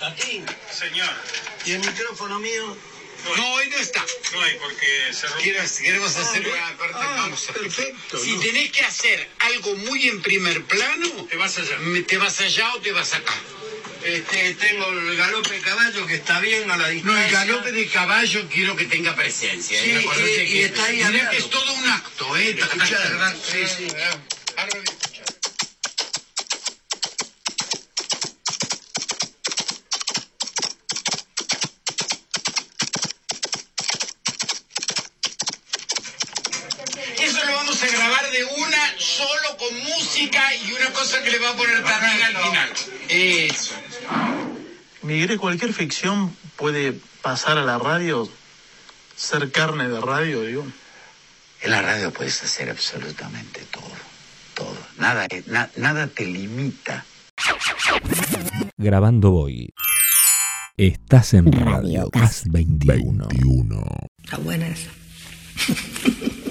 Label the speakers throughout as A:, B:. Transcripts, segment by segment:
A: Tatín,
B: Señor,
A: ¿y el micrófono mío?
C: No, hoy no está.
B: no hay porque se rompió.
C: Queremos, queremos hacer
A: Ah,
C: parte.
A: ah,
C: vamos a-
A: perfecto,
C: Si
A: ¿no?
C: tenés que hacer algo muy en primer plano,
B: Te vas allá.
C: me- te vas allá o te vas acá.
A: Este, tengo el galope de caballo que está bien a la
C: No,
A: distancia.
C: el galope de caballo quiero que tenga presencia.
A: Sí,
C: ¿eh?
A: Y- está ahí
C: que es todo un acto, ¿eh?
A: Escuchá, sí, sí.
C: Ahora voy a grabar de una, solo con música y una cosa que le va a poner también al final. Eso.
D: Miguel, cualquier ficción puede pasar a la radio, ser carne de radio, digo.
C: En la radio puedes hacer absolutamente todo, todo. Nada, na- nada te limita.
E: Grabando voy. Estás en Radio Gas 21.
F: Está buena esa.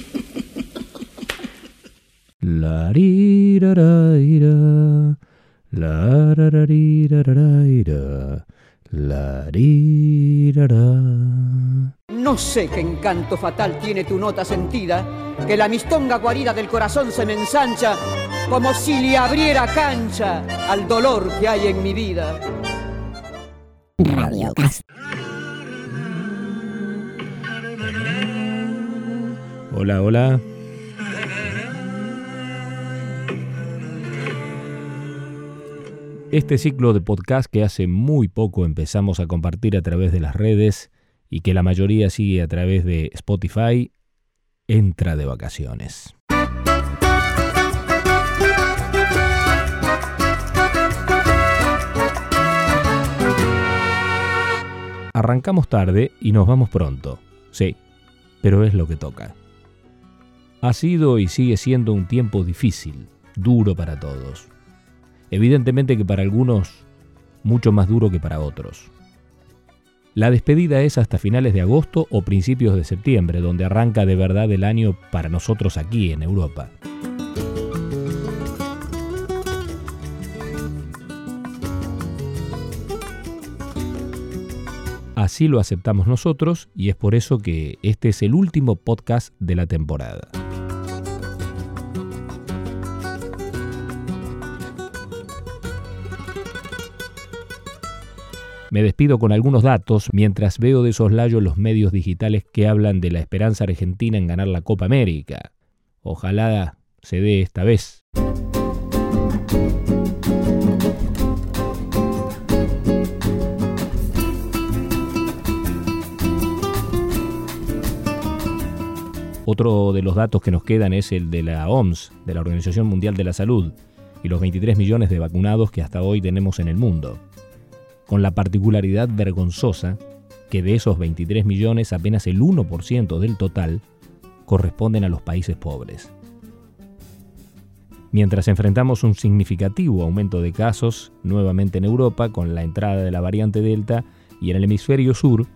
E: La riraraira, la rarariraraira, la.
G: No sé qué encanto fatal tiene tu nota sentida, que la mistonga guarida del corazón se me ensancha, como si le abriera cancha al dolor que hay en mi vida.
E: Hola, hola. Este ciclo de podcast que hace muy poco empezamos a compartir a través de las redes y que la mayoría sigue a través de Spotify, entra de vacaciones. Arrancamos tarde y nos vamos pronto, sí, pero es lo que toca. Ha sido y sigue siendo un tiempo difícil, duro para todos. Evidentemente que para algunos mucho más duro que para otros. La despedida es hasta finales de agosto o principios de septiembre, donde arranca de verdad el año para nosotros aquí en Europa. Así lo aceptamos nosotros y es por eso que este es el último podcast de la temporada. Me despido con algunos datos mientras veo de soslayo los medios digitales que hablan de la esperanza argentina en ganar la Copa América. Ojalá se dé esta vez. Otro de los datos que nos quedan es el de la OMS, de la Organización Mundial de la Salud, y los 23 millones de vacunados que hasta hoy tenemos en el mundo. Con la particularidad vergonzosa que de esos 23 millones apenas el 1% del total corresponden a los países pobres. Mientras enfrentamos un significativo aumento de casos nuevamente en Europa con la entrada de la variante Delta y en el hemisferio sur,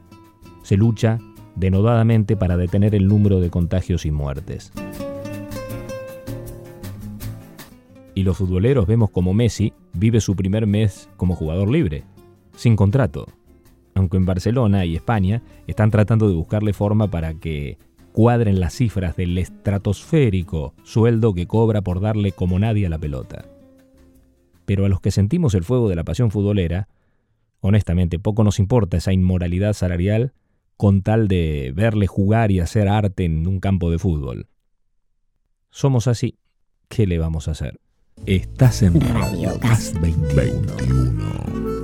E: se lucha denodadamente para detener el número de contagios y muertes. Y los futboleros vemos como Messi vive su primer mes como jugador libre, sin contrato, aunque en Barcelona y España están tratando de buscarle forma para que cuadren las cifras del estratosférico sueldo que cobra por darle como nadie a la pelota. Pero a los que sentimos el fuego de la pasión futbolera, honestamente poco nos importa esa inmoralidad salarial con tal de verle jugar y hacer arte en un campo de fútbol. Somos así, ¿qué le vamos a hacer? Estás en Radio Gas 21.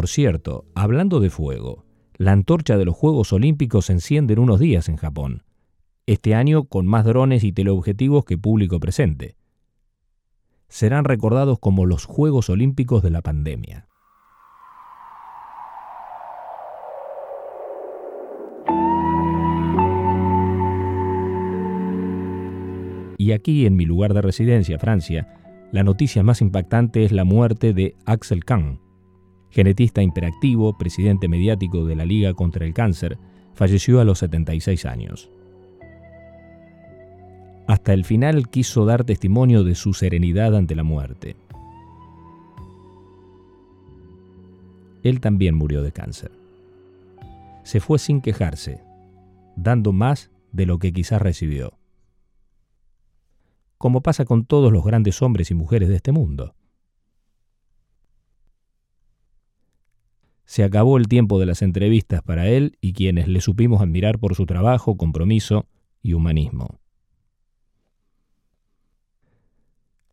E: Por cierto, hablando de fuego, la antorcha de los Juegos Olímpicos se enciende en unos días en Japón. Este año con más drones y teleobjetivos que público presente. Serán recordados como los Juegos Olímpicos de la pandemia. Y aquí, en mi lugar de residencia, Francia, la noticia más impactante es la muerte de Axel Kahn, genetista imperactivo, presidente mediático de la Liga contra el Cáncer, falleció a los 76 años. Hasta el final quiso dar testimonio de su serenidad ante la muerte. Él también murió de cáncer. Se fue sin quejarse, dando más de lo que quizás recibió. Como pasa con todos los grandes hombres y mujeres de este mundo. Se acabó el tiempo de las entrevistas para él y quienes le supimos admirar por su trabajo, compromiso y humanismo.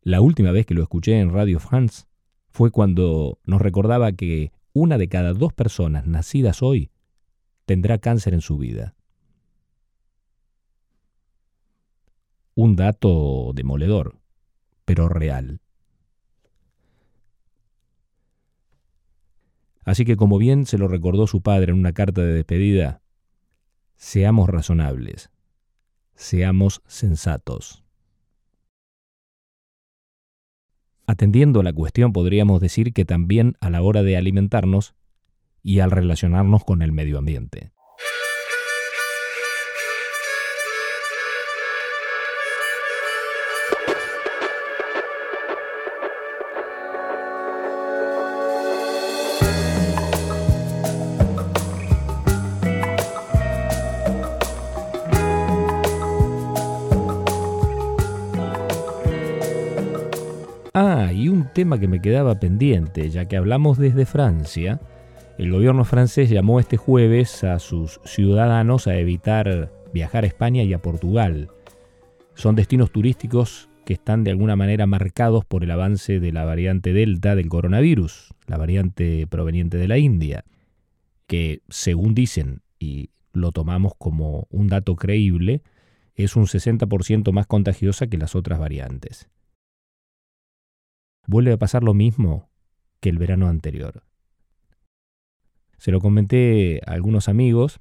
E: La última vez que lo escuché en Radio France fue cuando nos recordaba que una de cada dos personas nacidas hoy tendrá cáncer en su vida. Un dato demoledor, pero real. Así que como bien se lo recordó su padre en una carta de despedida, seamos razonables, seamos sensatos. Atendiendo a la cuestión podríamos decir que también a la hora de alimentarnos y al relacionarnos con el medio ambiente. Ah, y un tema que me quedaba pendiente, ya que hablamos desde Francia, el gobierno francés llamó este jueves a sus ciudadanos a evitar viajar a España y a Portugal. Son destinos turísticos que están de alguna manera marcados por el avance de la variante Delta del coronavirus, la variante proveniente de la India, que según dicen, y lo tomamos como un dato creíble, es un 60% más contagiosa que las otras variantes vuelve a pasar lo mismo que el verano anterior. Se lo comenté a algunos amigos,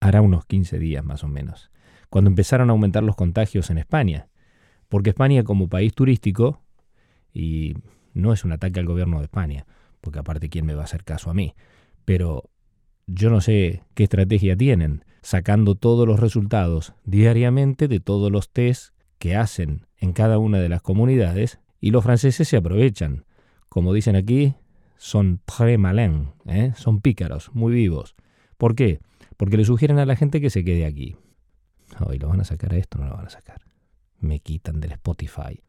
E: hará unos 15 días más o menos, cuando empezaron a aumentar los contagios en España, porque España como país turístico, y no es un ataque al gobierno de España, porque aparte quién me va a hacer caso a mí, pero yo no sé qué estrategia tienen, sacando todos los resultados diariamente de todos los test que hacen en cada una de las comunidades y los franceses se aprovechan. Como dicen aquí, son très malins, ¿eh? son pícaros, muy vivos. ¿Por qué? Porque le sugieren a la gente que se quede aquí. Hoy lo van a sacar a esto, no lo van a sacar. Me quitan del Spotify.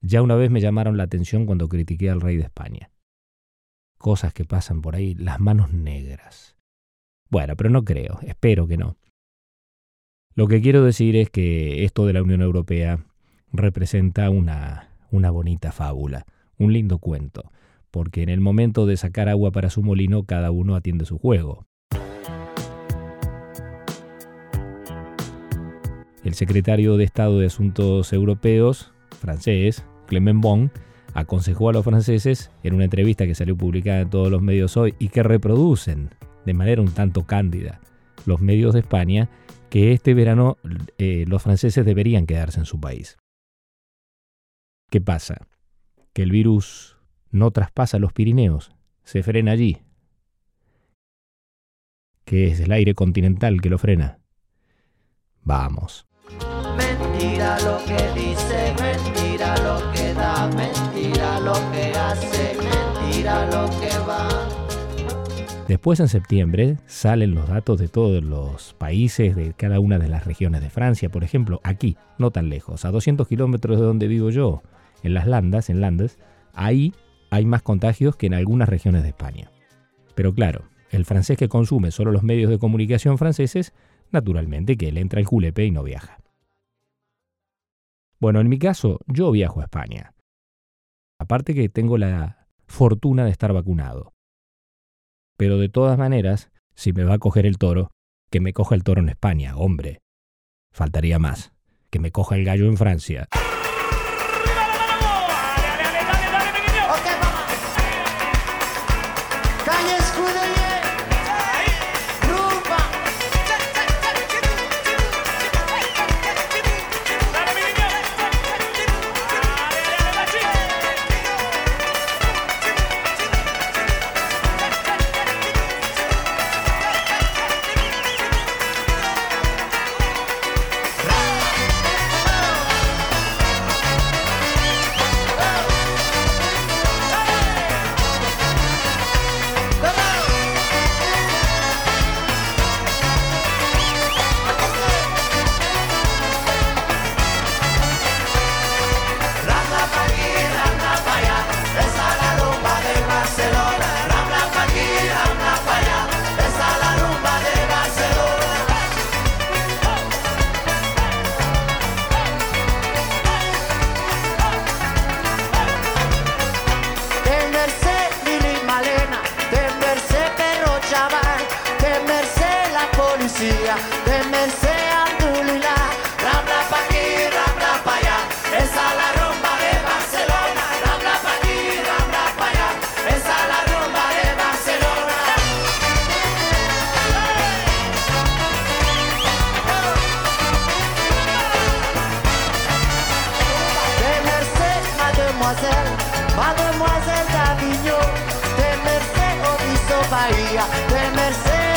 E: Ya una vez me llamaron la atención cuando critiqué al rey de España. Cosas que pasan por ahí, las manos negras. Bueno, pero no creo, espero que no. Lo que quiero decir es que esto de la Unión Europea representa una una bonita fábula, un lindo cuento, porque en el momento de sacar agua para su molino cada uno atiende su juego. El secretario de Estado de Asuntos Europeos, francés, Clement Bon, aconsejó a los franceses en una entrevista que salió publicada en todos los medios hoy y que reproducen de manera un tanto cándida los medios de España que este verano eh, los franceses deberían quedarse en su país. ¿Qué pasa? Que el virus no traspasa los Pirineos, se frena allí. ¿Qué es el aire continental que lo frena? Vamos. Mentira lo que dice, mentira lo que da, mentira lo que hace, mentira lo que va. Después en septiembre salen los datos de todos los países de cada una de las regiones de Francia, por ejemplo, aquí, no tan lejos, a 200 kilómetros de donde vivo yo, en las landas, en landas, ahí hay más contagios que en algunas regiones de España. Pero claro, el francés que consume solo los medios de comunicación franceses, naturalmente que él entra al julepe y no viaja. Bueno, en mi caso, yo viajo a España. Aparte que tengo la fortuna de estar vacunado. Pero de todas maneras, si me va a coger el toro, que me coja el toro en España, hombre. Faltaría más. Que me coja el gallo en Francia.
B: De Merced a Andulila, rabla pa' aquí, rabla pa' allá, esa es la rumba de Barcelona, rabla pa' aquí, rabla pa' allá, esa es la rumba de Barcelona. De Merced, mademoiselle, mademoiselle d'Avignon, de Merced, Obiso, Bahía, de Merced,